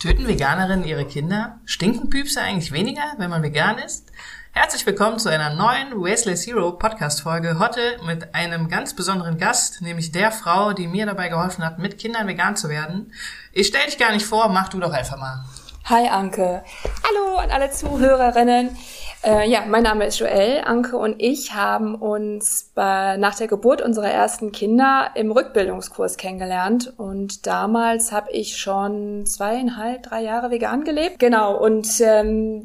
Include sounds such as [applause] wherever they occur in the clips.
Töten Veganerinnen ihre Kinder? Stinken Püpse eigentlich weniger, wenn man vegan ist? Herzlich willkommen zu einer neuen Wasteless Hero Podcast Folge. Heute mit einem ganz besonderen Gast, nämlich der Frau, die mir dabei geholfen hat, mit Kindern vegan zu werden. Ich stell dich gar nicht vor, mach du doch einfach mal. Hi Anke. Hallo an alle Zuhörerinnen. Äh, ja, mein Name ist Joelle. Anke und ich haben uns bei, nach der Geburt unserer ersten Kinder im Rückbildungskurs kennengelernt. Und damals habe ich schon zweieinhalb, drei Jahre vegan gelebt. Genau, und ähm,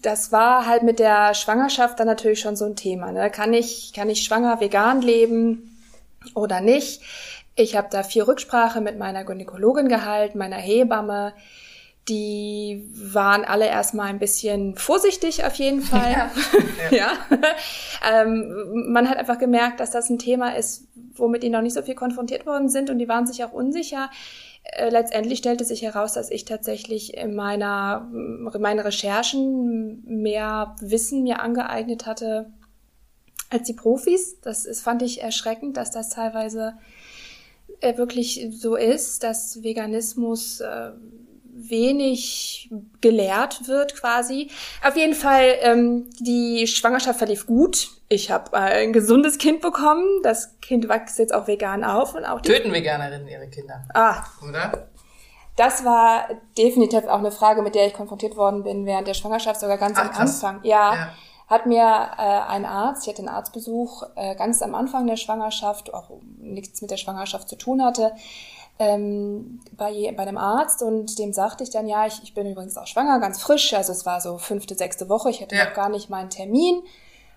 das war halt mit der Schwangerschaft dann natürlich schon so ein Thema. Ne? Kann, ich, kann ich schwanger vegan leben oder nicht? Ich habe da viel Rücksprache mit meiner Gynäkologin gehalten, meiner Hebamme die waren alle erstmal ein bisschen vorsichtig auf jeden Fall. Ja. [laughs] ja. ähm, man hat einfach gemerkt, dass das ein Thema ist, womit die noch nicht so viel konfrontiert worden sind und die waren sich auch unsicher. Äh, letztendlich stellte sich heraus, dass ich tatsächlich in meiner meine Recherchen mehr Wissen mir angeeignet hatte als die Profis. Das ist, fand ich erschreckend, dass das teilweise äh, wirklich so ist, dass Veganismus äh, wenig gelehrt wird quasi. Auf jeden Fall, ähm, die Schwangerschaft verlief gut. Ich habe äh, ein gesundes Kind bekommen. Das Kind wächst jetzt auch vegan auf und auch töten Veganerinnen ihre Kinder. Ah, oder? Das war definitiv auch eine Frage, mit der ich konfrontiert worden bin während der Schwangerschaft, sogar ganz Ach, am krass. Anfang. Ja, ja, hat mir äh, ein Arzt, ich hatte einen Arztbesuch äh, ganz am Anfang der Schwangerschaft, auch nichts mit der Schwangerschaft zu tun hatte, ähm, bei, bei einem Arzt und dem sagte ich dann, ja, ich, ich bin übrigens auch schwanger, ganz frisch, also es war so fünfte, sechste Woche, ich hatte ja. noch gar nicht meinen Termin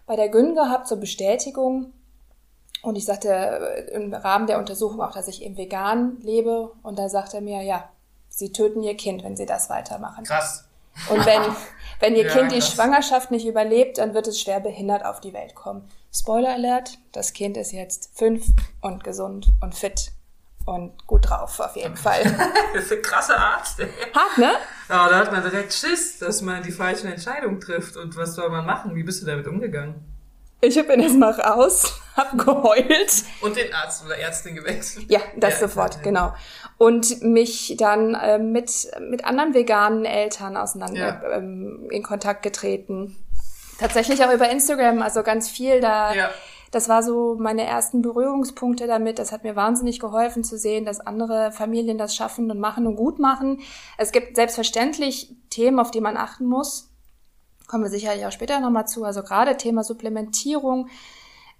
bei der Gyn gehabt zur Bestätigung und ich sagte äh, im Rahmen der Untersuchung auch, dass ich eben vegan lebe und da sagte er mir, ja, Sie töten Ihr Kind, wenn Sie das weitermachen. Krass. Und wenn, [laughs] wenn Ihr ja, Kind die krass. Schwangerschaft nicht überlebt, dann wird es schwer behindert auf die Welt kommen. Spoiler Alert, das Kind ist jetzt fünf und gesund und fit und gut drauf auf jeden Fall. [laughs] das ist ein krasser Arzt. Ey. Hart, ne? Ja, da hat man direkt Schiss, dass man die falschen Entscheidungen trifft. Und was soll man machen? Wie bist du damit umgegangen? Ich bin erstmal raus, [laughs] hab geheult. Und den Arzt oder Ärztin gewechselt? Ja, das ja, sofort, ja. genau. Und mich dann äh, mit, mit anderen veganen Eltern auseinander ja. ähm, in Kontakt getreten. Tatsächlich auch über Instagram, also ganz viel da. Das war so meine ersten Berührungspunkte damit. Das hat mir wahnsinnig geholfen zu sehen, dass andere Familien das schaffen und machen und gut machen. Es gibt selbstverständlich Themen, auf die man achten muss. Kommen wir sicherlich auch später nochmal zu. Also gerade Thema Supplementierung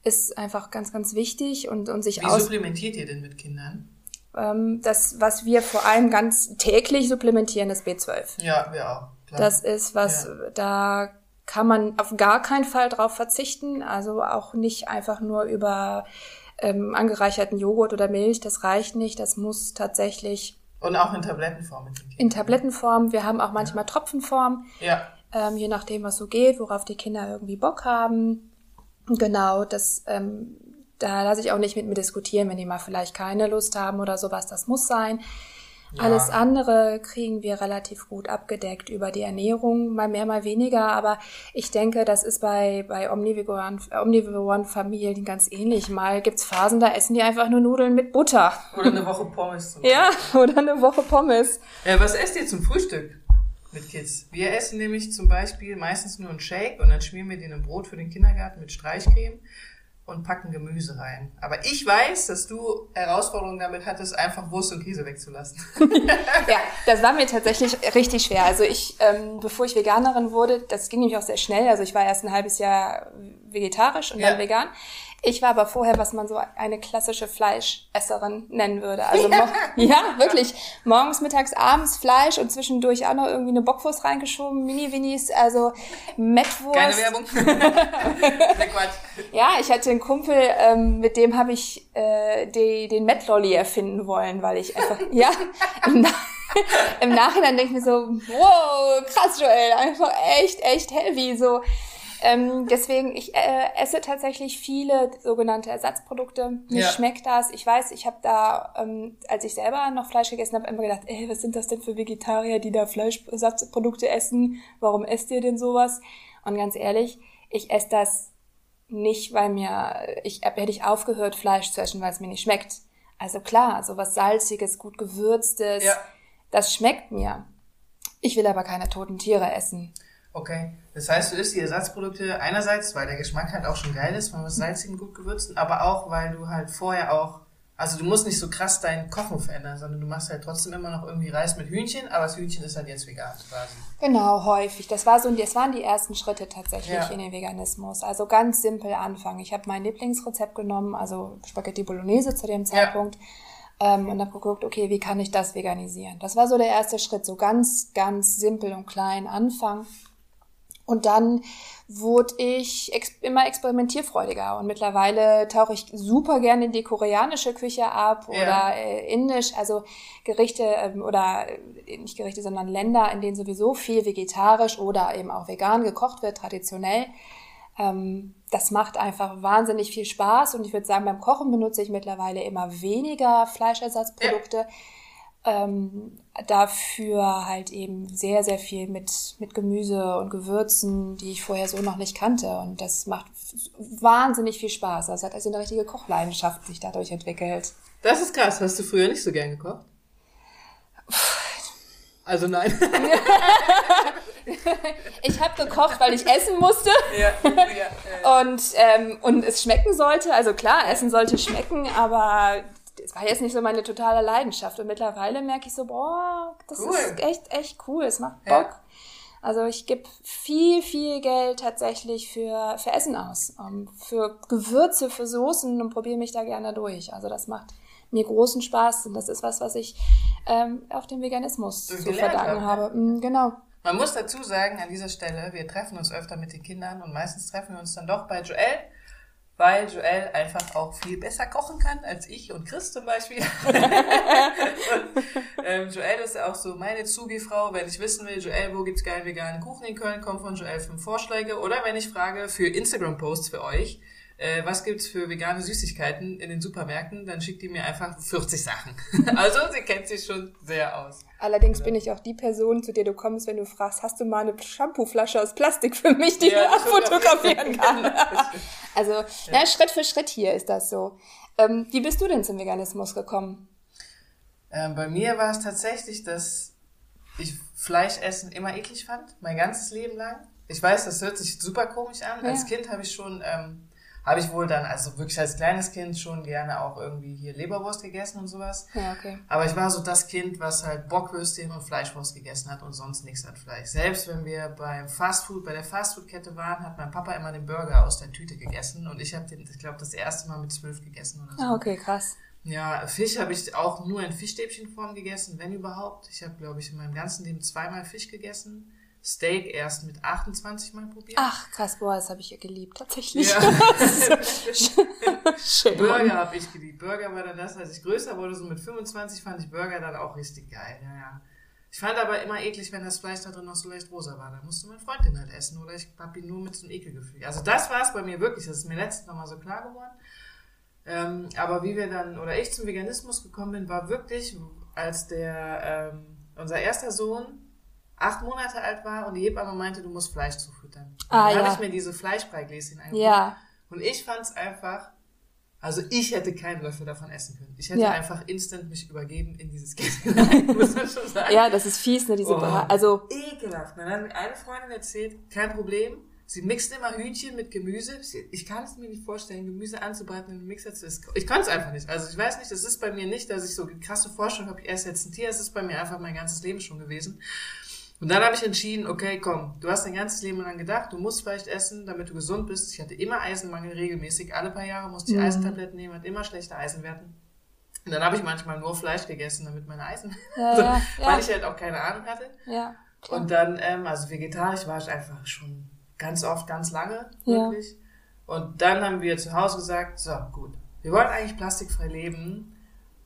ist einfach ganz, ganz wichtig und, und sich Wie aus supplementiert ihr denn mit Kindern? Ähm, das, was wir vor allem ganz täglich supplementieren, ist B12. Ja, wir auch. Klar. Das ist was, ja. da kann man auf gar keinen Fall drauf verzichten. Also auch nicht einfach nur über ähm, angereicherten Joghurt oder Milch. Das reicht nicht. Das muss tatsächlich. Und auch in Tablettenform. In Tablettenform. Wir haben auch manchmal ja. Tropfenform. Ja. Ähm, je nachdem, was so geht, worauf die Kinder irgendwie Bock haben. Genau, das, ähm, da lasse ich auch nicht mit mir diskutieren, wenn die mal vielleicht keine Lust haben oder sowas. Das muss sein. Ja. Alles andere kriegen wir relativ gut abgedeckt über die Ernährung, mal mehr, mal weniger. Aber ich denke, das ist bei, bei omnivoren, omnivoren Familien ganz ähnlich. Mal gibt's Phasen, da essen die einfach nur Nudeln mit Butter. Oder eine Woche Pommes. [laughs] ja, oder eine Woche Pommes. Ja, was esst ihr zum Frühstück? Mit Kids. Wir essen nämlich zum Beispiel meistens nur einen Shake und dann schmieren wir den im Brot für den Kindergarten mit Streichcreme und packen Gemüse rein. Aber ich weiß, dass du Herausforderungen damit hattest, einfach Wurst und Käse wegzulassen. [laughs] ja, das war mir tatsächlich richtig schwer. Also ich, ähm, bevor ich Veganerin wurde, das ging nämlich auch sehr schnell. Also ich war erst ein halbes Jahr vegetarisch und ja. dann vegan. Ich war aber vorher, was man so eine klassische Fleischesserin nennen würde. Also ja, [laughs] ja wirklich. Morgens, mittags, abends Fleisch und zwischendurch auch noch irgendwie eine Bockwurst reingeschoben, Mini-Winnies, also Mettwurst. Keine Werbung. [laughs] ja, ich hatte einen Kumpel, ähm, mit dem habe ich äh, die, den Mettlolly erfinden wollen, weil ich einfach, [laughs] ja, im, Na im Nachhinein denke ich mir so, wow, krass, Joel, einfach echt, echt heavy, so ähm, deswegen, ich äh, esse tatsächlich viele sogenannte Ersatzprodukte. Mir ja. schmeckt das. Ich weiß, ich habe da, ähm, als ich selber noch Fleisch gegessen habe, immer gedacht, ey, was sind das denn für Vegetarier, die da Fleischersatzprodukte essen? Warum esst ihr denn sowas? Und ganz ehrlich, ich esse das nicht, weil mir, ich hätte ich aufgehört, Fleisch zu essen, weil es mir nicht schmeckt. Also klar, so was Salziges, gut gewürztes, ja. das schmeckt mir. Ich will aber keine toten Tiere essen. Okay. Das heißt, du isst die Ersatzprodukte einerseits, weil der Geschmack halt auch schon geil ist, von was salzigen, gut gewürzten, aber auch, weil du halt vorher auch, also du musst nicht so krass dein Kochen verändern, sondern du machst halt trotzdem immer noch irgendwie Reis mit Hühnchen, aber das Hühnchen ist halt jetzt vegan quasi. Genau, häufig. Das, war so, das waren die ersten Schritte tatsächlich Ja. in den Veganismus. Also ganz simpel anfangen. Ich habe mein Lieblingsrezept genommen, also Spaghetti Bolognese zu dem Zeitpunkt. Ähm, und habe geguckt, okay, wie kann ich das veganisieren? Das war so der erste Schritt, so ganz, ganz simpel und klein anfangen. Und dann wurde ich ex immer experimentierfreudiger und mittlerweile tauche ich super gerne in die koreanische Küche ab Ja. oder äh, indisch, also Gerichte ähm, oder äh, nicht Gerichte, sondern Länder, in denen sowieso viel vegetarisch oder eben auch vegan gekocht wird, traditionell. Ähm, das macht einfach wahnsinnig viel Spaß und ich würde sagen, beim Kochen benutze ich mittlerweile immer weniger Fleischersatzprodukte. Ähm, dafür halt eben sehr, sehr viel mit, mit Gemüse und Gewürzen, die ich vorher so noch nicht kannte. Und das macht wahnsinnig viel Spaß. Das hat also eine richtige Kochleidenschaft sich dadurch entwickelt. Das ist krass. Hast du früher nicht so gern gekocht? Also nein. [laughs] Ich habe gekocht, weil ich essen musste [laughs] ja, ja, und, ähm, und es schmecken sollte. Also klar, Essen sollte schmecken, aber es war jetzt nicht so meine totale Leidenschaft. Und mittlerweile merke ich so, boah, das Cool. ist echt, echt cool. Es macht Ja. Bock. Also ich gebe viel, viel Geld tatsächlich für, für Essen aus. Ähm, für Gewürze, für Soßen und probiere mich da gerne durch. Also das macht mir großen Spaß und das ist was, was ich ähm, auf den Veganismus So zu verdanken habe. Mm, Genau. Man muss dazu sagen, an dieser Stelle, wir treffen uns öfter mit den Kindern und meistens treffen wir uns dann doch bei Joel, weil Joel einfach auch viel besser kochen kann als ich und Chris zum Beispiel. [laughs] und, ähm, Joel ist auch so meine Zugi-Frau. Wenn ich wissen will, Joel, wo gibt's geilen veganen Kuchen in Köln, kommt von Joel fünf Vorschläge. Oder wenn ich frage für Instagram-Posts für euch, äh, was gibt's für vegane Süßigkeiten in den Supermärkten, dann schickt die mir einfach 40 Sachen. [laughs] also sie kennt sich schon sehr aus. Allerdings bin ich auch die Person, zu der du kommst, wenn du fragst, hast du mal eine Shampooflasche aus Plastik für mich, die Ja, du das abfotografieren [laughs] fotografieren. kann? Also, na, Schritt für Schritt hier ist das so. Ähm, wie bist du denn zum Veganismus gekommen? Ähm, bei mir war es tatsächlich, dass ich Fleischessen immer eklig fand, mein ganzes Leben lang. Ich weiß, das hört sich super komisch an. Ja. Als Kind habe ich schon, ähm, habe ich wohl dann, also wirklich als kleines Kind schon gerne auch irgendwie hier Leberwurst gegessen und sowas. Ja, okay. Aber ich war so das Kind, was halt Bockwürstchen und Fleischwurst gegessen hat und sonst nichts an Fleisch. Selbst wenn wir beim Fastfood, bei der Fastfood-Kette waren, hat mein Papa immer den Burger aus der Tüte gegessen und ich habe den, ich glaube, das erste Mal mit zwölf gegessen oder so. Ah, okay, krass. Ja, Fisch habe ich auch nur in Fischstäbchenform gegessen, wenn überhaupt. Ich habe, glaube ich, in meinem ganzen Leben zweimal Fisch gegessen. Steak erst mit 28 Mal probiert. Ach, krass, boah, das habe ich ja geliebt, tatsächlich. Ja. [laughs] Schön. Burger habe ich geliebt. Burger war dann das, als ich größer wurde, so mit 25 fand ich Burger dann auch richtig geil. Ja, ja. Ich fand aber immer eklig, wenn das Fleisch da drin noch so leicht rosa war. Da musste mein Freund den halt essen oder ich hab ihn nur mit so einem Ekelgefühl. Also das war es bei mir wirklich. Das ist mir letztens nochmal so klar geworden. Ähm, aber wie wir dann, oder ich zum Veganismus gekommen bin, war wirklich, als der, ähm, unser erster Sohn acht Monate alt war und die Hebamme meinte, du musst Fleisch zufüttern. Ah, dann ja. habe ich mir diese Fleischbreigläschen angeguckt. Ja, Und ich fand es einfach, also ich hätte keinen Löffel davon essen können. Ich hätte Ja. einfach instant mich übergeben in dieses Gäste [laughs] hinein, muss man schon sagen. ja, das ist fies, ne, diese, Oh. Bra also, Ekelhaft. Dann hat mir eine Freundin erzählt, kein Problem. Sie mixt immer Hühnchen mit Gemüse. Ich kann es mir nicht vorstellen, Gemüse anzubraten in einen Mixer zu essen. Ich kann es einfach nicht. Also ich weiß nicht, das ist bei mir nicht, dass ich so krasse Vorstellung habe, ich esse jetzt ein Tier. Es ist bei mir einfach mein ganzes Leben schon gewesen. Und dann habe ich entschieden, okay, komm, du hast dein ganzes Leben lang gedacht, du musst Fleisch essen, damit du gesund bist. Ich hatte immer Eisenmangel regelmäßig. Alle paar Jahre musste ich Mhm. Eisentabletten nehmen, hatte immer schlechte Eisenwerte. Und dann habe ich manchmal nur Fleisch gegessen, damit meine Eisen, [laughs] Ja, so, ja, ja. weil ich halt auch keine Ahnung hatte. ja. klar. Und dann, ähm, also vegetarisch war ich einfach schon ganz oft, ganz lange, wirklich. Und dann haben wir zu Hause gesagt, so, gut, wir wollen eigentlich plastikfrei leben.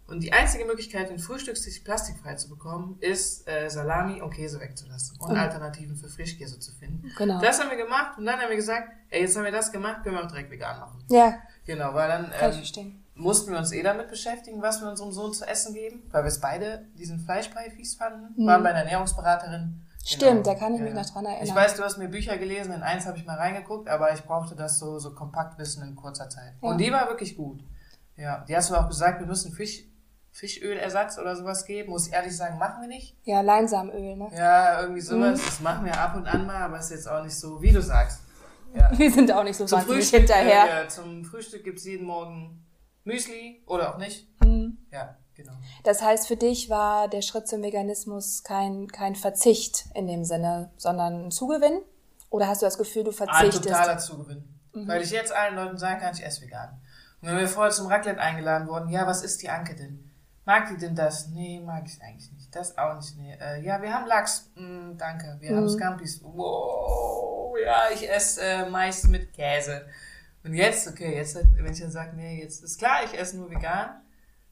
Und die einzige Möglichkeit, den Frühstückstisch plastikfrei zu bekommen, ist, äh, Salami und Käse wegzulassen und Mhm. Alternativen für Frischkäse zu finden. Genau. Das haben wir gemacht und dann haben wir gesagt, ey, jetzt haben wir das gemacht, können wir auch direkt vegan machen. ja, Genau, weil dann ähm, mussten wir uns eh damit beschäftigen, was wir unserem Sohn zu essen geben, weil wir es beide diesen Fleischbrei fies fanden, Mhm. waren bei einer Ernährungsberaterin. Stimmt, da kann ich mich noch dran erinnern. Ich weiß, du hast mir Bücher gelesen, in eins habe ich mal reingeguckt, aber ich brauchte das so, so kompakt wissen in kurzer Zeit. Ja. Und die war wirklich gut. Ja, die hast du auch gesagt, wir müssen Fisch, Fischölersatz oder sowas geben. Muss ich ehrlich sagen, machen wir nicht. Ja, Leinsamöl, ne? Ja, irgendwie sowas. Das machen wir ab und an mal, aber ist jetzt auch nicht so, wie du sagst. Ja. [laughs] Wir sind auch nicht so Zum wahnsinnig Frühstück, hinterher. äh, ja, zum Frühstück gibt's jeden Morgen Müsli oder auch nicht. Mhm. Ja, genau. Das heißt, für dich war der Schritt zum Veganismus kein, kein Verzicht in dem Sinne, sondern ein Zugewinn? Oder hast du das Gefühl, du Ein verzichtest? totaler Zugewinn. Mhm. Weil ich jetzt allen Leuten sagen kann, ich esse vegan. Und wenn wir vorher zum Raclette eingeladen wurden, ja, was isst die Anke denn? Mag die denn das? Nee, mag ich eigentlich nicht. Das auch nicht. Nee. Äh, ja, wir haben Lachs. Mm, danke. Wir Mhm. haben Scampis. Wow. Ja, ich esse äh, Mais mit Käse. Und jetzt, okay, jetzt, wenn ich dann sage, nee, jetzt ist klar, ich esse nur vegan.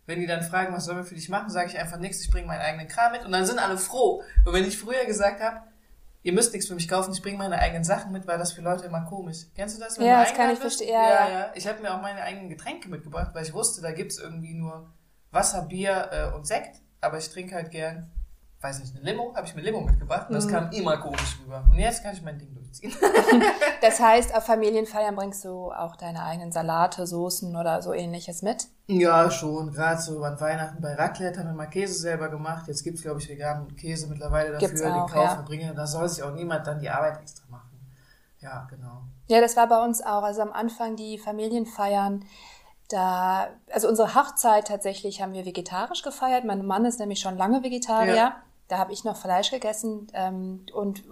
Wenn die dann fragen, was sollen wir für dich machen, sage ich einfach nichts, ich bringe meinen eigenen Kram mit. Und dann sind alle froh. Und wenn ich früher gesagt habe, ihr müsst nichts für mich kaufen, ich bringe meine eigenen Sachen mit, war das für Leute immer komisch. Kennst du das? Ja, du das kann ich verstehen. Ja, Ja, ja. ja. Ich habe mir auch meine eigenen Getränke mitgebracht, weil ich wusste, da gibt's irgendwie nur Wasser, Bier äh, und Sekt. Aber ich trinke halt gern, weiß nicht, eine Limo, habe ich mir Limo mitgebracht. Und das Mhm. kam immer komisch rüber. Und jetzt kann ich mein Ding durchziehen. [laughs] Das [laughs] heißt, auf Familienfeiern bringst du auch deine eigenen Salate, Soßen oder so ähnliches mit? Ja, schon. Gerade so an Weihnachten bei Raclette haben wir mal Käse selber gemacht. Jetzt gibt's glaube ich, veganen Käse mittlerweile dafür. Gibt's den auch, kaufen ja. bringen. Da soll sich auch niemand dann die Arbeit extra machen. Ja, genau. Ja, das war bei uns auch. Also am Anfang die Familienfeiern, da, also unsere Hochzeit tatsächlich haben wir vegetarisch gefeiert. Mein Mann ist nämlich schon lange Vegetarier. Ja. Da habe ich noch Fleisch gegessen ähm, und,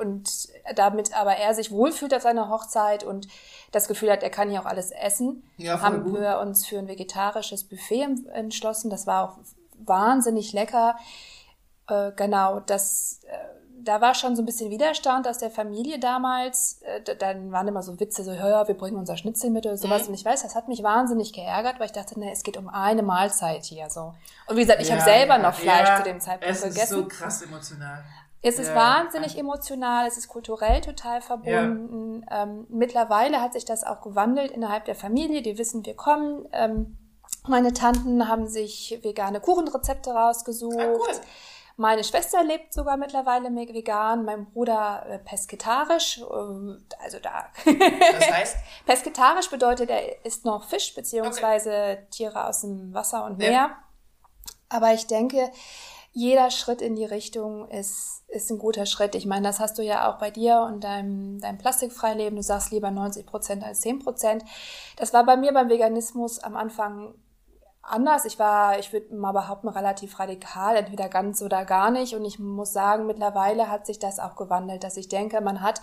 und damit aber er sich wohlfühlt auf seiner Hochzeit und das Gefühl hat, er kann hier auch alles essen, Ja, haben gut. wir uns für ein vegetarisches Buffet entschlossen. Das war auch wahnsinnig lecker. Äh, genau, das, äh, da war schon so ein bisschen Widerstand aus der Familie damals. Äh, dann waren immer so Witze, so, ja, wir bringen unser Schnitzel mit oder sowas. Mhm. Und ich weiß, das hat mich wahnsinnig geärgert, weil ich dachte, ne, es geht um eine Mahlzeit hier so. Und wie gesagt, ich ja, habe selber ja, noch Fleisch ja, zu dem Zeitpunkt Es ist gegessen. so krass emotional. Es ist wahnsinnig emotional, es ist kulturell total verbunden. Ähm, mittlerweile hat sich das auch gewandelt innerhalb der Familie. Die wissen, wir kommen. Ähm, meine Tanten haben sich vegane Kuchenrezepte rausgesucht. Ah, cool. Meine Schwester lebt sogar mittlerweile vegan, mein Bruder äh, pesketarisch. ähm, Also da. Das heißt, [laughs] pesketarisch bedeutet, er isst noch Fisch beziehungsweise Tiere aus dem Wasser und Ja. Meer. Aber ich denke, jeder Schritt in die Richtung ist, ist ein guter Schritt. Ich meine, das hast du ja auch bei dir und deinem, deinem Plastikfreileben. Du sagst lieber 90 Prozent als 10 Prozent. Das war bei mir beim Veganismus am Anfang anders. Ich war, ich würde mal behaupten, relativ radikal, entweder ganz oder gar nicht. Und ich muss sagen, mittlerweile hat sich das auch gewandelt, dass ich denke, man hat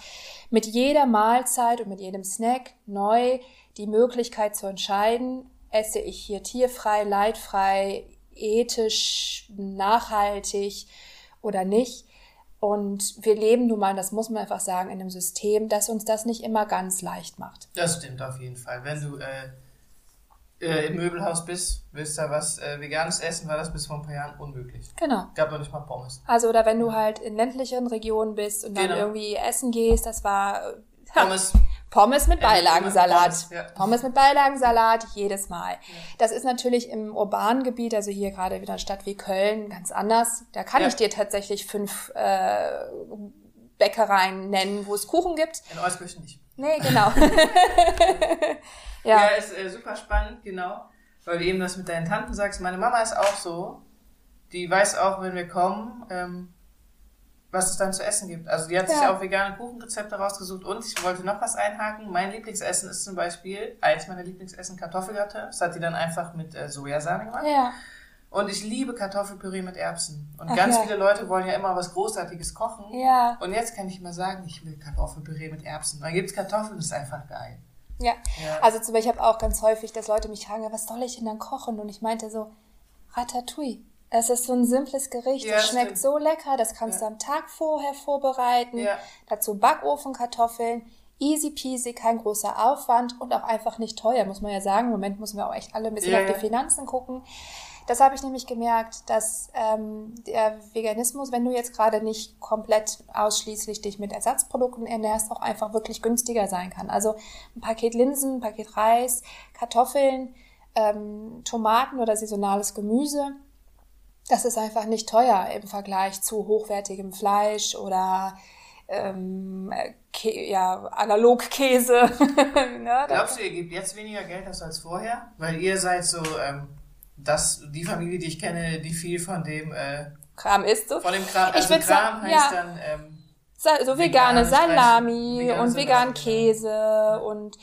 mit jeder Mahlzeit und mit jedem Snack neu die Möglichkeit zu entscheiden, esse ich hier tierfrei, leidfrei, ethisch, nachhaltig oder nicht. Und wir leben nun mal, das muss man einfach sagen, in einem System, das uns das nicht immer ganz leicht macht. das stimmt auf jeden Fall. Wenn du äh, äh, im Möbelhaus bist, willst da was äh, Veganes essen, war das bis vor ein paar Jahren unmöglich. Genau. Gab noch nicht mal Pommes. Also, oder wenn du halt in ländlicheren Regionen bist und dann Genau. irgendwie essen gehst, das war äh, ja, Pommes. Pommes mit Äh, Beilagensalat. Pommes, ja. Pommes mit Beilagensalat jedes Mal. Das ist natürlich im urbanen Gebiet, also hier gerade wieder eine Stadt wie Köln, ganz anders. Da kann Ja. ich dir tatsächlich fünf äh, Bäckereien nennen, wo es Kuchen gibt. In Euskirchen nicht. Nee, genau. [laughs] [laughs] Ja, ja. ist äh, super spannend, genau. Weil du eben das mit deinen Tanten sagst. Meine Mama ist auch so. Die weiß auch, wenn wir kommen, ähm, was es dann zu essen gibt. Also die hat sich Ja. auch vegane Kuchenrezepte rausgesucht. Und ich wollte noch was einhaken. Mein Lieblingsessen ist zum Beispiel, eins meiner Lieblingsessen, Kartoffelgratin. Das hat die dann einfach mit äh, Sojasahne gemacht. Ja. Und ich liebe Kartoffelpüree mit Erbsen. Und Ach ganz ja. viele Leute wollen ja immer was Großartiges kochen. Ja. Und jetzt kann ich mal sagen, ich will Kartoffelpüree mit Erbsen. Dann gibt's Kartoffeln, das ist einfach geil. Ja. Ja. Also zum Beispiel, ich habe auch ganz häufig, dass Leute mich fragen, was soll ich denn dann kochen? Und ich meinte so, Ratatouille. Das ist so ein simples Gericht. Ja, das schmeckt stimmt. so lecker. Das kannst Ja. du am Tag vorher vorbereiten. Ja. Dazu Backofenkartoffeln. Easy peasy, kein großer Aufwand und auch einfach nicht teuer, muss man ja sagen. Im Moment müssen wir auch echt alle ein bisschen auf die. Finanzen gucken. Das habe ich nämlich gemerkt, dass ähm, der Veganismus, wenn du jetzt gerade nicht komplett ausschließlich dich mit Ersatzprodukten ernährst, auch einfach wirklich günstiger sein kann. Also ein Paket Linsen, ein Paket Reis, Kartoffeln, ähm, Tomaten oder saisonales Gemüse. Das ist einfach nicht teuer im Vergleich zu hochwertigem Fleisch oder ähm, ja, Analogkäse. [laughs] ne? Glaubst du, ihr gebt jetzt weniger Geld aus als vorher? Weil ihr seid so ähm, das, die Familie, die ich kenne, die viel von dem äh, Kram isst. So. Von dem Kram, also ich Kram heißt ja. dann ähm, so vegane Salami Fleisch, und veganen Salami, Käse und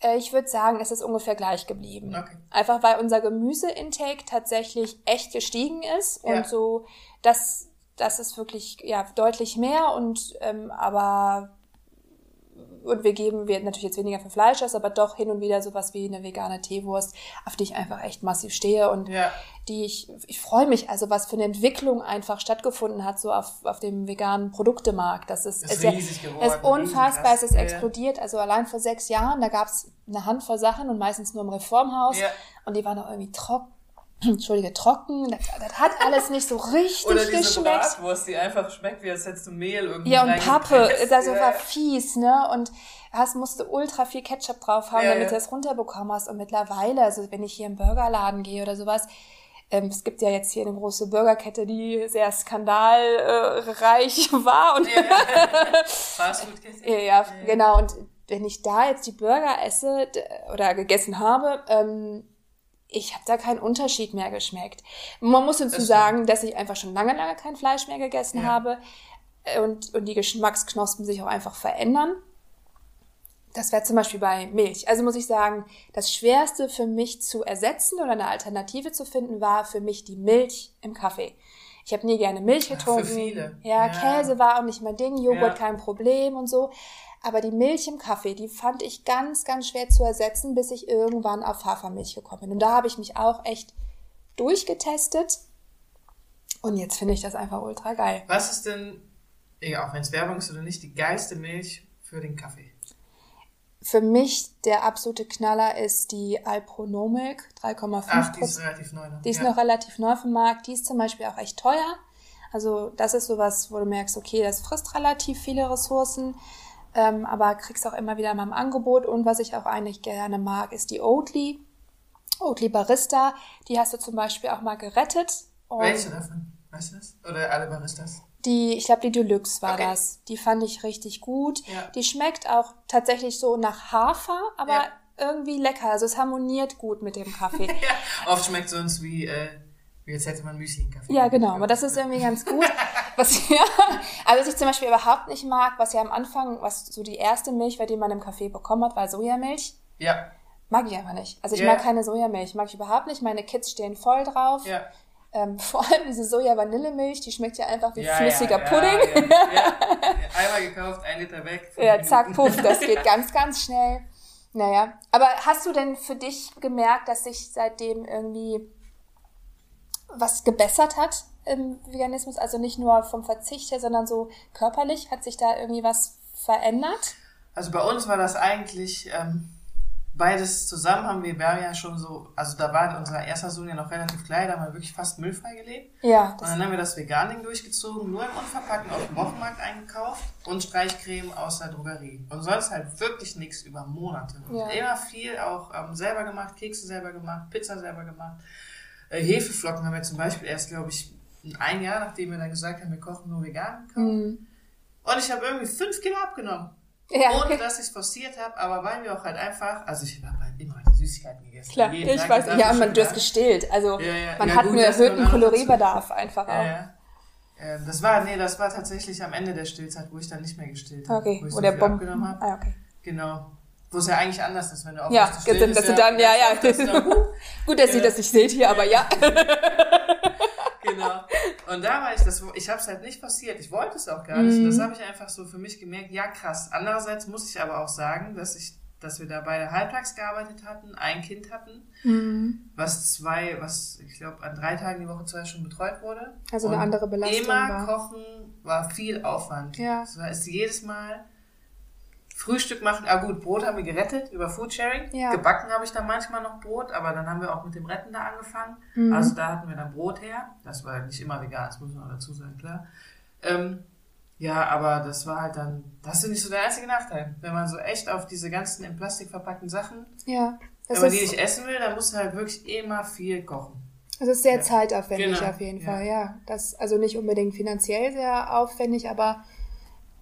äh, ich würde sagen, es ist ungefähr gleich geblieben. Okay. Einfach weil unser Gemüseintake tatsächlich echt gestiegen ist und Ja. so, das, das ist wirklich ja deutlich mehr und ähm, aber und wir geben wir natürlich jetzt weniger für Fleisch aus, aber doch hin und wieder sowas wie eine vegane Teewurst, auf die ich einfach echt massiv stehe und ja, die ich, ich freue mich, also was für eine Entwicklung einfach stattgefunden hat, so auf, auf dem veganen Produktemarkt. Das ist, Ist ist ja- riesig geworden, Es ist unfassbar, es ist. Ja, ja. explodiert. Also allein vor sechs Jahren, da gab es eine Handvoll Sachen und meistens nur im Reformhaus. Ja. Und die waren auch irgendwie trocken. [clears throat] Entschuldige, trocken. Das, das hat alles nicht so richtig Oder diese geschmeckt. Bratwurst, die einfach schmeckt, wie als hättest du Mehl irgendwie Ja, und Pappe, ja. war fies, ne? Und hast, musste ultra viel Ketchup drauf haben, Ja, damit ja. du das runterbekommen hast. Und mittlerweile, also wenn ich hier im Burgerladen gehe oder sowas, ähm, es gibt ja jetzt hier eine große Burgerkette, die sehr skandalreich [laughs] war. Und Ja, [laughs] ja. Ja, ja, genau. Und wenn ich da jetzt die Burger esse oder gegessen habe, ähm, ich habe da keinen Unterschied mehr geschmeckt. Man muss hinzu sagen, dass ich einfach schon lange, lange kein Fleisch mehr gegessen Ja. habe äh, und, und die Geschmacksknospen sich auch einfach verändern. Das wäre zum Beispiel bei Milch. Also muss ich sagen, das Schwerste für mich zu ersetzen oder eine Alternative zu finden, war für mich die Milch im Kaffee. Ich habe nie gerne Milch Ach, für getrunken. viele. Ja, Ja. Käse war auch nicht mein Ding, Joghurt Ja. kein Problem und so. Aber die Milch im Kaffee, die fand ich ganz, ganz schwer zu ersetzen, bis ich irgendwann auf Hafermilch gekommen bin. Und da habe ich mich auch echt durchgetestet. Und jetzt finde ich das einfach ultra geil. Was ist denn, egal, auch wenn es Werbung ist oder nicht, die geilste Milch für den Kaffee? Für mich der absolute Knaller ist die Alprono Milk, 3,5 Ach, die ist relativ neu noch. Die ist ja. noch relativ neu vom Markt. Die ist zum Beispiel auch echt teuer. Also das ist sowas, wo du merkst, okay, das frisst relativ viele Ressourcen, ähm, aber kriegst auch immer wieder mal im Angebot. Und was ich auch eigentlich gerne mag, ist die Oatly. Oatly Barista. Die hast du zum Beispiel auch mal gerettet. Und Welche davon? Weißt du das? Oder alle Baristas? Die, ich glaube, die Deluxe war Okay. das. Die fand ich richtig gut. Ja. Die schmeckt auch tatsächlich so nach Hafer, aber Ja. irgendwie lecker. Also es harmoniert gut mit dem Kaffee. [laughs] Ja, oft schmeckt sonst wie, äh, wie als hätte man Müsli in Kaffee. Ja, genau, aber das ist irgendwie ganz gut. [laughs] Was, [laughs] ja, also was ich zum Beispiel überhaupt nicht mag, was ja am Anfang, was so die erste Milch war, die man im Café bekommen hat, war Sojamilch. Ja, Mag ich einfach nicht. Also ich Ja. mag keine Sojamilch, mag ich überhaupt nicht. Meine Kids stehen voll drauf. ja. Ähm, [laughs] vor allem diese Soja-Vanillemilch, die schmeckt ja einfach wie ja flüssiger ja, Pudding. [laughs] Ja. Einmal gekauft, ein Liter weg. Ja, zack, puff, das geht ganz, ganz schnell. Naja, aber hast du denn für dich gemerkt, dass sich seitdem irgendwie was gebessert hat im Veganismus? Also nicht nur vom Verzicht her, sondern so körperlich? Hat sich da irgendwie was verändert? Also bei uns war das eigentlich ähm, beides zusammen, haben wir, wir haben ja schon so, also da war unser erster Sohn ja noch relativ klein, da haben wir wirklich fast müllfrei gelebt. Ja, Und dann haben wir das Vegan-Ding durchgezogen, nur im Unverpackten auf dem Wochenmarkt eingekauft und Streichcreme aus der Drogerie. Und sonst halt wirklich nichts über Monate. Und Ja. immer viel auch ähm, selber gemacht, Kekse selber gemacht, Pizza selber gemacht. Äh, Hefeflocken haben wir zum Beispiel erst, glaube ich, ein Jahr, nachdem wir dann gesagt haben, wir kochen nur vegan gekauft. hm. Und ich habe irgendwie fünf Kilo abgenommen. ja, Ohne dass ich es forciert habe, aber weil wir auch halt einfach, also ich habe halt immer die Süßigkeiten gegessen. Klar, Jeden ich Tag weiß, ja, man, du hast gestillt. Also Ja, ja. man Ja, hat gut, einen erhöhten auch. Kalorienbedarf einfach auch. Ja, ja. Ähm, Das war, nee, das war tatsächlich am Ende der Stillzeit, wo ich dann nicht mehr gestillt habe. Okay, wo ich wo so Bomben. abgenommen habe. Ah, okay. Genau. Wo es ja eigentlich anders ist, wenn du Ja, aufhörst zu stillen. dass ist du dann, ja, ja. dass [laughs] Gut, dass ihr das nicht seht hier, aber ja. [laughs] Genau. Und da war ich, das, ich habe es halt nicht passiert. Ich wollte es auch gar nicht. Und Mhm. das habe ich einfach so für mich gemerkt. Ja, krass. Andererseits muss ich aber auch sagen, dass ich, dass wir da beide halbtags gearbeitet hatten, ein Kind hatten, Mhm. was zwei, was ich glaube an drei Tagen die Woche zwei Stunden betreut wurde. Also eine Und andere Belastung Immer war. kochen war viel Aufwand. Ja. Das heißt jedes Mal Frühstück machen. Ah gut, Brot haben wir gerettet über Foodsharing. Ja. Gebacken habe ich dann manchmal noch Brot, aber dann haben wir auch mit dem Retten da angefangen. Mhm. Also da hatten wir dann Brot her. Das war nicht immer vegan, das muss man auch dazu sagen, klar. Ähm, ja, aber das war halt dann, das ist nicht so der einzige Nachteil. Wenn man so echt auf diese ganzen in Plastik verpackten Sachen, Ja. Das wenn man die nicht essen will, dann muss man halt wirklich immer viel kochen. das ist sehr Ja. zeitaufwendig Genau, auf jeden ja. Fall, ja. Das, also nicht unbedingt finanziell sehr aufwendig, aber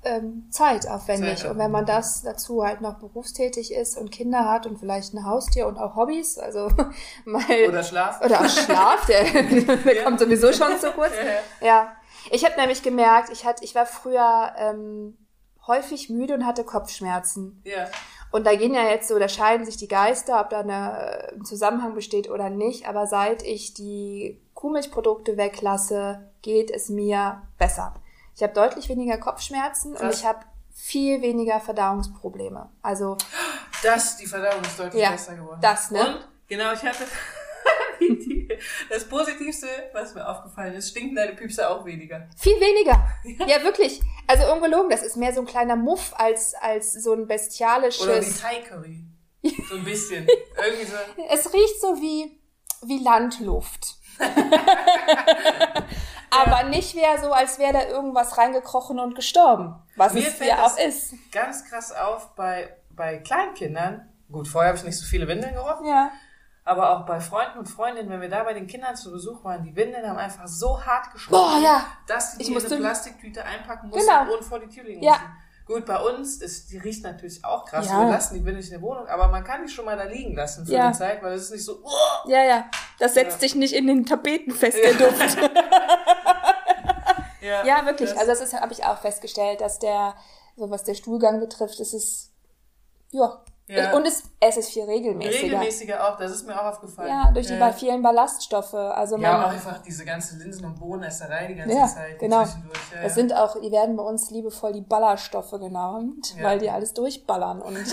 ähm, zeitaufwendig. Zeitaufwendig. Und wenn man das dazu halt noch berufstätig ist und Kinder hat und vielleicht ein Haustier und auch Hobbys, also [laughs] mal Oder Schlaf. oder auch Schlaf, der, [laughs] [laughs] der kommt sowieso schon zu kurz. Ja. Ja, ich habe nämlich gemerkt, ich hatte, ich war früher ähm, häufig müde und hatte Kopfschmerzen. Ja. Und da gehen ja jetzt so, da scheiden sich die Geister, ob da eine, ein Zusammenhang besteht oder nicht. Aber seit ich die Kuhmilchprodukte weglasse, geht es mir besser. Ich habe deutlich weniger Kopfschmerzen und Krass. ich habe viel weniger Verdauungsprobleme. Also Das, die Verdauung ist deutlich Ja, besser geworden. das, ne? Und, genau, ich hatte [laughs] das Positivste, was mir aufgefallen ist, stinken deine Püpse auch weniger. viel weniger. [laughs] Ja, wirklich. Also ungelogen, das ist mehr so ein kleiner Muff als, als so ein bestialisches. Oder wie Thai Curry. So ein bisschen. [laughs] Irgendwie so. Es riecht so wie, wie Landluft. Aber nicht mehr so, als wäre da irgendwas reingekrochen und gestorben. Was Mir es ja das auch ist. ganz krass auf bei, bei Kleinkindern. Gut, vorher habe ich nicht so viele Windeln gerochen. Ja. Aber auch bei Freunden und Freundinnen, wenn wir da bei den Kindern zu Besuch waren, die Windeln haben einfach so hart geschrocken, Boah, ja. dass die Ich eine Plastiktüte einpacken mussten Genau. und vor die Tür legen Ja. Gut, bei uns, ist, die riecht natürlich auch krass. Ja. Wir lassen die nicht in der Wohnung, aber man kann die schon mal da liegen lassen für Ja. eine Zeit, weil es ist nicht so, oh, Ja, ja. Das setzt Ja. sich nicht in den Tapeten fest, der Duft. [laughs] ja, ja, wirklich. das- Also das habe ich auch festgestellt, dass der, so was der Stuhlgang betrifft, ist es, ja. Ja. Und es, es ist viel regelmäßiger. regelmäßiger auch, das ist mir auch aufgefallen. Ja, durch die Ja. vielen Ballaststoffe. Also Ja, man, auch einfach diese ganze Linsen- und Bohnenesserei die ganze Ja, Zeit genau. zwischendurch. Ja, Es sind auch, die werden bei uns liebevoll die Ballerstoffe genannt, weil die alles durchballern. Und [laughs]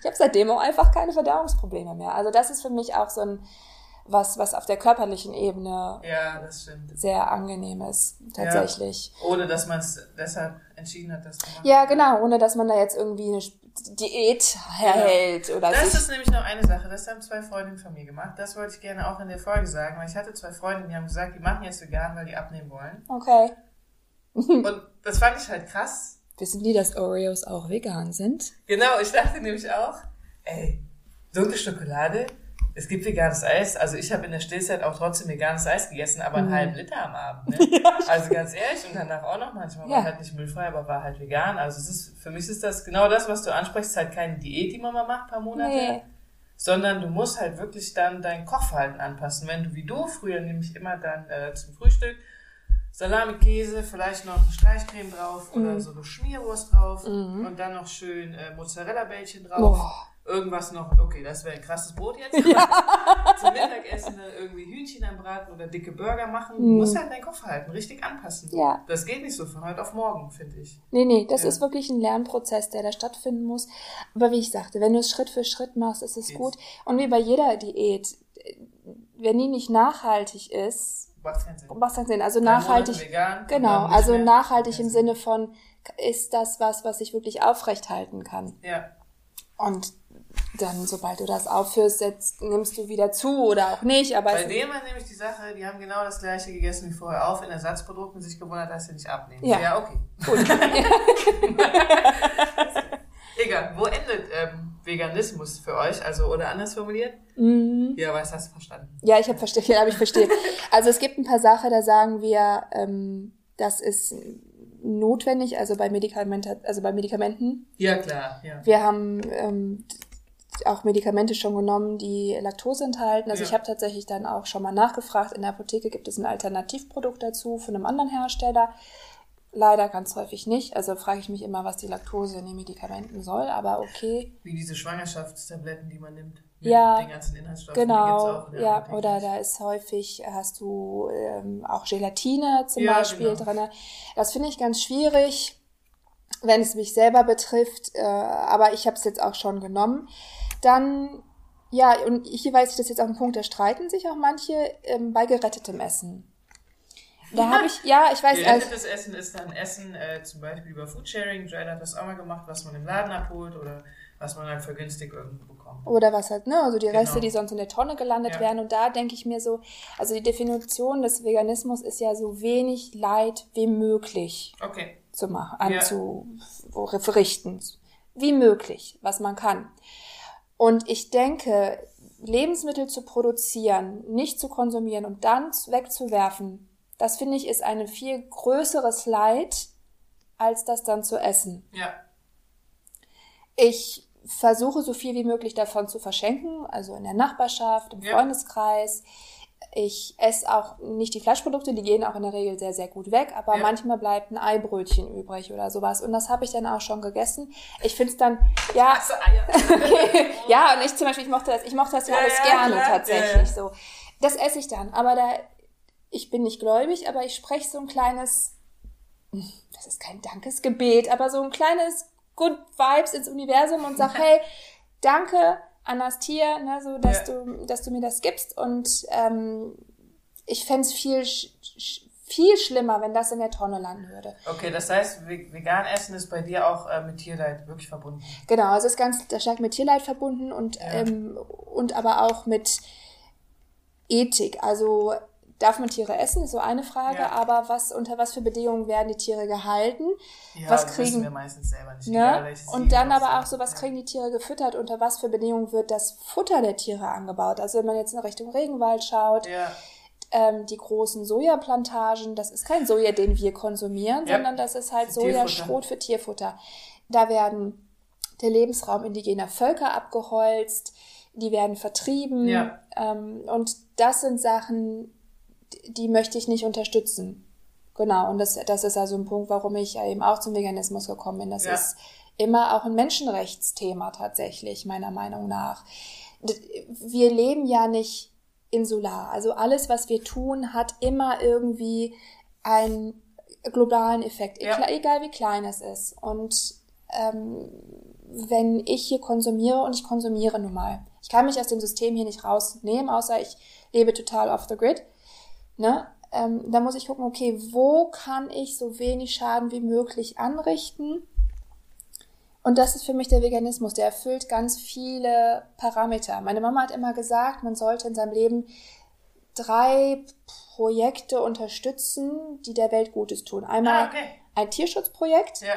ich habe seitdem auch einfach keine Verdauungsprobleme mehr. Also das ist für mich auch so ein was, was auf der körperlichen Ebene ja, das stimmt. sehr angenehm ist, tatsächlich. Ohne dass man es deshalb entschieden hat, das zu machen. Ja. genau, ohne dass man da jetzt irgendwie eine Diät hält oder Das sich. ist nämlich noch eine Sache, das haben zwei Freundinnen von mir gemacht. Das wollte ich gerne auch in der Folge sagen, weil ich hatte zwei Freundinnen, die haben gesagt, die machen jetzt vegan, weil die abnehmen wollen. Okay. [laughs] Und das fand ich halt krass. Wissen die, dass Oreos auch vegan sind? Genau, ich dachte nämlich auch, ey, dunkle Schokolade, es gibt veganes Eis. Also ich habe in der Stillzeit auch trotzdem veganes Eis gegessen, aber einen halben Liter am Abend. Ne? [laughs] also ganz ehrlich, und danach auch noch manchmal Ja. war halt nicht müllfrei, aber war halt vegan. Also es ist, für mich ist das genau das, was du ansprichst, halt keine Diät, die man mal macht, paar Monate. Nee. sondern du musst halt wirklich dann dein Kochverhalten anpassen. Wenn du wie du früher nämlich immer dann äh, zum Frühstück Salami, Käse, vielleicht noch eine Streichcreme drauf Mhm. oder so eine Schmierwurst drauf und dann noch schön äh, Mozzarella-Bällchen drauf. Boah. Irgendwas noch, okay, das wäre ein krasses Brot jetzt. [laughs] [laughs] Zum Mittagessen irgendwie Hühnchen anbraten oder dicke Burger machen. Du musst halt dein Kochverhalten richtig anpassen. Mhm. Ja. Das geht nicht so von heute auf morgen, finde ich. Nee, nee, das Ja. ist wirklich ein Lernprozess, der da stattfinden muss. Aber wie ich sagte, wenn du es Schritt für Schritt machst, ist es Geht's. gut. Und wie bei jeder Diät, wenn die nicht nachhaltig ist, Macht keinen Sinn. macht keinen Sinn. Also Drei nachhaltig, vegan, genau, also mehr. nachhaltig im. Sinne von, ist das was, was ich wirklich aufrecht halten kann. Ja. Und dann, sobald du das aufhörst, jetzt nimmst du wieder zu oder auch nicht, aber Bei denen war nämlich die Sache, die haben genau das gleiche gegessen wie vorher auf in Ersatzprodukten, sich gewundert, dass sie nicht abnehmen. Ja. ja okay. gut. [laughs] Egal, wo endet ähm, Veganismus für euch? Also, oder anders formuliert? Mhm. Ja, was hast du verstanden? Ja, ich habe verstanden, [laughs] ja, hab ich verstehe. Also es gibt ein paar Sachen, da sagen wir, ähm, das ist notwendig, also bei Medikamente, also bei Medikamenten. Ja, klar, ja. Wir haben ähm, auch Medikamente schon genommen, die Laktose enthalten. Also Ja. ich habe tatsächlich dann auch schon mal nachgefragt. In der Apotheke gibt es ein Alternativprodukt dazu von einem anderen Hersteller. Leider ganz häufig nicht. Also frage ich mich immer, was die Laktose in den Medikamenten soll, aber okay. Wie diese Schwangerschaftstabletten, die man nimmt. Ja, den ganzen Inhaltsstoffen. Genau, in ja, Apotheke oder da ist häufig, hast du ähm, auch Gelatine zum Ja, Beispiel genau. drinne. Das finde ich ganz schwierig, wenn es mich selber betrifft, äh, aber ich habe es jetzt auch schon genommen. Dann, ja, und hier weiß ich, das jetzt auch ein Punkt, da streiten sich auch manche ähm, bei gerettetem Essen. Da habe ich, ja, ich weiß, also, Gerettetes Essen ist dann Essen, äh, zum Beispiel über Foodsharing. Joel hat das auch mal gemacht, was man im Laden abholt oder was man dann vergünstigt irgendwo bekommt. Oder was halt, ne? Also die Reste, Genau. die sonst in der Tonne gelandet Ja. wären. Und da denke ich mir so, also die Definition des Veganismus ist ja so wenig Leid wie möglich Okay. zu machen, Ja. anzurichten. Wie möglich, was man kann. Und ich denke, Lebensmittel zu produzieren, nicht zu konsumieren und dann wegzuwerfen, das finde ich ist ein viel größeres Leid, als das dann zu essen. Ja. Ich versuche so viel wie möglich davon zu verschenken, also in der Nachbarschaft, im Ja. Freundeskreis. Ich esse auch nicht die Fleischprodukte, die gehen auch in der Regel sehr, sehr gut weg, aber Ja. manchmal bleibt ein Eibrötchen übrig oder sowas. Und das habe ich dann auch schon gegessen. Ich finde es dann, ja, Eier. [laughs] ja, und ich zum Beispiel, ich mochte das, ich mochte das ja, alles ja, gerne klar. tatsächlich so. Das esse ich dann, aber da, ich bin nicht gläubig, aber ich spreche so ein kleines, das ist kein Dankesgebet, aber so ein kleines Good Vibes ins Universum und sag, [laughs] hey, danke an das Tier, ne, so, dass Ja. du, dass du mir das gibst und ähm, ich fänd's viel, sch- viel schlimmer, wenn das in der Tonne landen würde. Okay, das heißt, ve- vegan essen ist bei dir auch äh, mit Tierleid wirklich verbunden. Genau, also es ist ganz stark mit Tierleid verbunden und, Ja. ähm, und aber auch mit Ethik. Also darf man Tiere essen, ist so eine Frage, Ja. aber was unter was für Bedingungen werden die Tiere gehalten? Ja, Was das wissen kriegen- wir meistens selber nicht. egal Ne? welches Und dann aber auch so, was Ja. kriegen die Tiere gefüttert, unter was für Bedingungen wird das Futter der Tiere angebaut? Also wenn man jetzt in Richtung Regenwald schaut, Ja, ähm, die großen Sojaplantagen, das ist kein Soja, den wir konsumieren, sondern das ist halt. Sojaschrot für Tierfutter. Da werden der Lebensraum indigener Völker abgeholzt, die werden vertrieben. Ja. Ähm, und das sind Sachen, die- möchte ich nicht unterstützen. Genau, und das, das ist also ein Punkt, warum ich eben auch zum Veganismus gekommen bin. Das Ja. ist immer auch ein Menschenrechtsthema tatsächlich, meiner Meinung nach. Wir leben ja nicht insular. Also alles, was wir tun, hat immer irgendwie einen globalen Effekt, Ja. egal, egal wie klein es ist. Und ähm, wenn ich hier konsumiere und ich konsumiere nun mal, ich kann mich aus dem System hier nicht rausnehmen, außer ich lebe total off the grid. Ne? Ähm, da muss ich gucken, okay, wo kann ich so wenig Schaden wie möglich anrichten? Und das ist für mich der Veganismus. Der erfüllt ganz viele Parameter. Meine Mama hat immer gesagt, man sollte in seinem Leben drei Projekte unterstützen, die der Welt Gutes tun. Einmal Ah, okay. ein Tierschutzprojekt, Ja,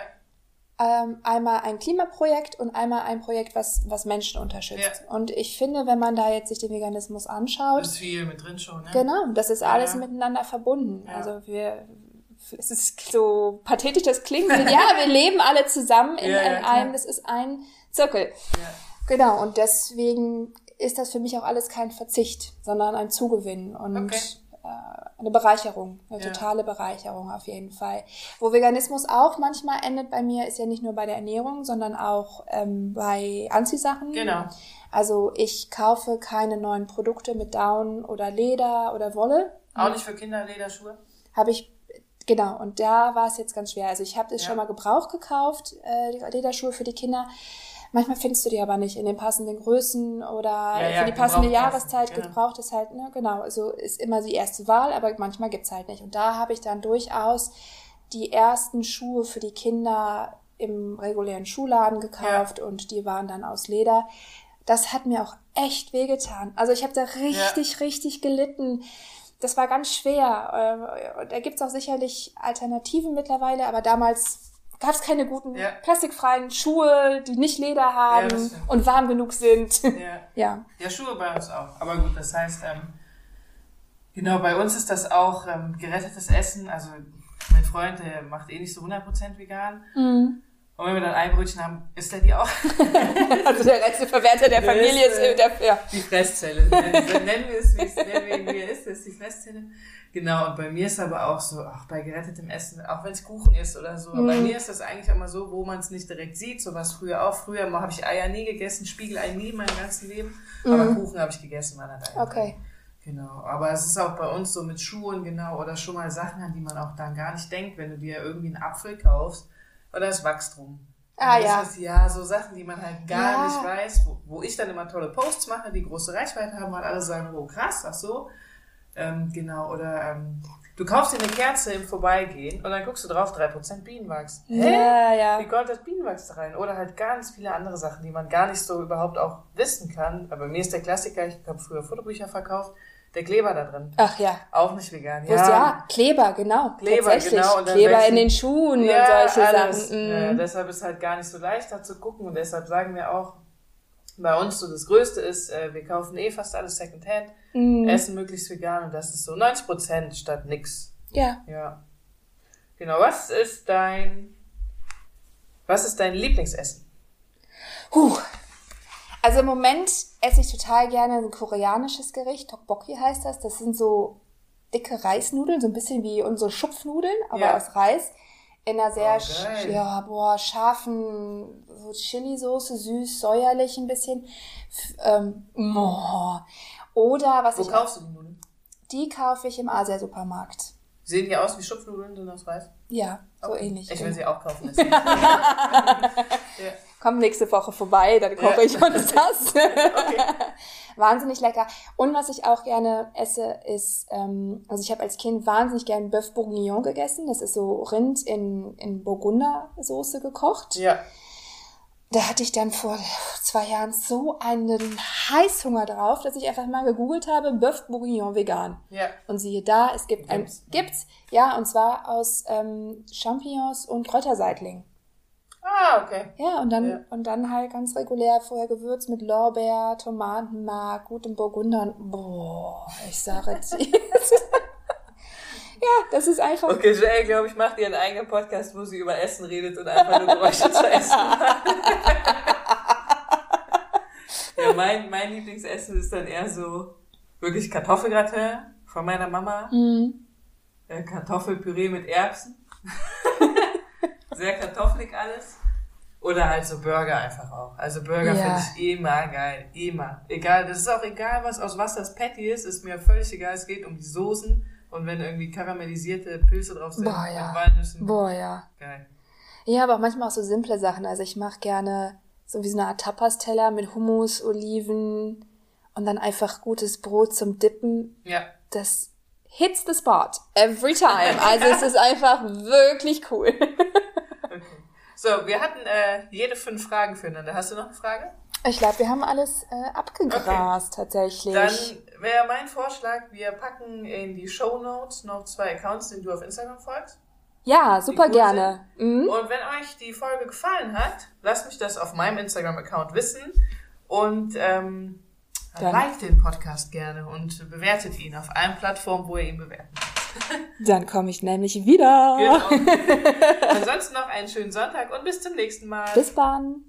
ähm, einmal ein Klimaprojekt und einmal ein Projekt, was, was Menschen unterstützt. Und ich finde, wenn man da jetzt sich den Veganismus anschaut, ist viel mit drin schon, ne? Genau, das ist Ja, alles ja. miteinander verbunden. Ja. Also wir, es ist so pathetisch das klingt, ja, wir leben alle zusammen in, Ja, ja, in einem, das ist ein Zirkel. Ja. Genau, und deswegen ist das für mich auch alles kein Verzicht, sondern ein Zugewinn und Okay. Äh, eine Bereicherung, eine Ja. totale Bereicherung auf jeden Fall. Wo Veganismus auch manchmal endet bei mir, ist ja nicht nur bei der Ernährung, sondern auch ähm, bei Anziehsachen. Genau. Also ich kaufe keine neuen Produkte mit Down oder Leder oder Wolle. Auch nicht für Kinder Lederschuhe? Habe ich, genau, und da war es jetzt ganz schwer. Also ich habe das Ja. schon mal Gebrauch gekauft, äh, Lederschuhe für die Kinder. Manchmal findest du die aber nicht in den passenden Größen oder Ja, ja, für die passende Jahreszeit. passend, genau. Gebraucht ist halt, ne, genau, also ist immer die erste Wahl, aber manchmal gibt's halt nicht. Und da habe ich dann durchaus die ersten Schuhe für die Kinder im regulären Schuhladen gekauft und die waren dann aus Leder. Das hat mir auch echt wehgetan. Also ich habe da richtig, richtig gelitten. Das war ganz schwer. Äh, Da gibt's auch sicherlich Alternativen mittlerweile, aber damals gab's keine guten Ja. plastikfreien Schuhe, die nicht Leder haben stimmt. und warm genug sind. Ja. [laughs] ja. Ja, Schuhe bei uns auch. Aber gut, das heißt, ähm, genau, bei uns ist das auch ähm, gerettetes Essen. Also mein Freund, der macht eh nicht so 100% vegan. Mhm. Und wenn wir dann Eibrötchen haben, isst er die auch. [laughs] Also der letzte Verwerter der Familie ist, äh, der, ja. Die Fresszelle. Nennen wir es, wie es nennen wir, wie er ist, das ist die Fresszelle. Genau, und bei mir ist aber auch so, auch bei gerettetem Essen, auch wenn es Kuchen ist oder so, Mhm. bei mir ist das eigentlich immer so, wo man es nicht direkt sieht, so was früher auch. Früher habe ich Eier nie gegessen, Spiegelei nie mein ganzes Leben, aber Kuchen habe ich gegessen, Eier. Mhm. Okay. Genau, aber es ist auch bei uns so mit Schuhen, genau, oder schon mal Sachen, an die man auch dann gar nicht denkt, wenn du dir irgendwie einen Apfel kaufst, oder es wächst drum. Ah, das ja. Ist, ja, so Sachen, die man halt gar Ja. nicht weiß, wo, wo ich dann immer tolle Posts mache, die große Reichweite haben, weil alle sagen, oh krass, ach so. Ähm, genau, oder ähm, du kaufst dir eine Kerze im Vorbeigehen und dann guckst du drauf, 3% Bienenwachs. Hä? Ja, ja. Wie kommt das Bienenwachs da rein? Oder halt ganz viele andere Sachen, die man gar nicht so überhaupt auch wissen kann. Aber mir ist der Klassiker, ich habe früher Fotobücher verkauft, der Kleber da drin. Ach ja. Auch nicht vegan. Ist ja, Kleber, genau. Kleber, tatsächlich. genau, und dann Kleber in den Schuhen Ja, und solche alles. Sachen. Ja, Mhm. deshalb ist halt gar nicht so leicht da zu gucken und deshalb sagen wir auch, bei uns so das Größte ist, äh, wir kaufen eh fast alles Secondhand, Mhm. essen möglichst vegan und das ist so 90% statt nix. Ja. Ja. Genau, was ist dein Was ist dein Lieblingsessen? Huh. Also im Moment esse ich total gerne ein koreanisches Gericht. Tteokbokki heißt das. Das sind so dicke Reisnudeln, so ein bisschen wie unsere Schupfnudeln, aber Ja. aus Reis. In einer sehr, Oh, sch- geil. ja, boah, scharfen, so Chili-Soße, süß, säuerlich ein bisschen. Ähm, oh. Oder was Wo ich, kaufst du die Nudeln? die kaufe ich im Asia-Supermarkt. Sehen die aus wie Schupfnudeln, sind aus Reis? Ja, so Okay. ähnlich. Ich genau. will sie auch kaufen. [laughs] Ja. Komm nächste Woche vorbei, dann koche Ja. ich uns [laughs] das. Okay. wahnsinnig lecker. Und was ich auch gerne esse, ist, ähm, also ich habe als Kind wahnsinnig gern Bœuf Bourguignon gegessen. Das ist so Rind in, in Burgundersoße gekocht. ja. Da hatte ich dann vor zwei Jahren so einen Heißhunger drauf, dass ich einfach mal gegoogelt habe, Bœuf Bourguignon vegan. Ja. Und siehe da, es gibt ein, Gibt's. gibt's, ja, und zwar aus ähm, Champignons und Kräuterseitling. Ah, okay. Ja, und dann, Ja. und dann halt ganz regulär vorher gewürzt mit Lorbeer, Tomatenmark, gutem Burgunder. und- Boah, ich sage dir. [laughs] ja, das ist einfach. Okay, Joelle, glaube ich, macht ihren eigenen Podcast, wo sie über Essen redet und einfach nur Geräusche zu essen macht. [laughs] ja, mein, mein Lieblingsessen ist dann eher so wirklich Kartoffelgratin von meiner Mama. Mhm. Äh, Kartoffelpüree mit Erbsen. [laughs] Sehr kartoffelig alles. Oder halt so Burger einfach auch. Also Burger Ja. finde ich immer geil. Immer. Egal, das ist auch egal, was aus was das Patty ist, ist mir völlig egal. Es geht um die Soßen und wenn irgendwie karamellisierte Pilze drauf sind Boah, ja. Walnüssen. Boah, ja. Geil. Ja, aber auch manchmal auch so simple Sachen. Also ich mache gerne so wie so eine Art Tapas-Teller mit Hummus, Oliven und dann einfach gutes Brot zum Dippen. Ja. Das hits the spot every time. [laughs] Also es ist einfach wirklich cool. Okay. So, wir hatten äh, jede fünf Fragen füreinander. Hast du noch eine Frage? Ich glaube, wir haben alles äh, abgegrast tatsächlich. Dann wäre mein Vorschlag, wir packen in die Show Notes noch zwei Accounts, denen du auf Instagram folgst. ja, super gerne. Mhm. Und wenn euch die Folge gefallen hat, lasst mich das auf meinem Instagram-Account wissen und ähm, Dann- liked den Podcast gerne und bewertet ihn auf allen Plattformen, wo ihr ihn bewerten könnt. Dann komme ich nämlich wieder. Genau. [laughs] Ansonsten noch einen schönen Sonntag und bis zum nächsten Mal. Bis dann.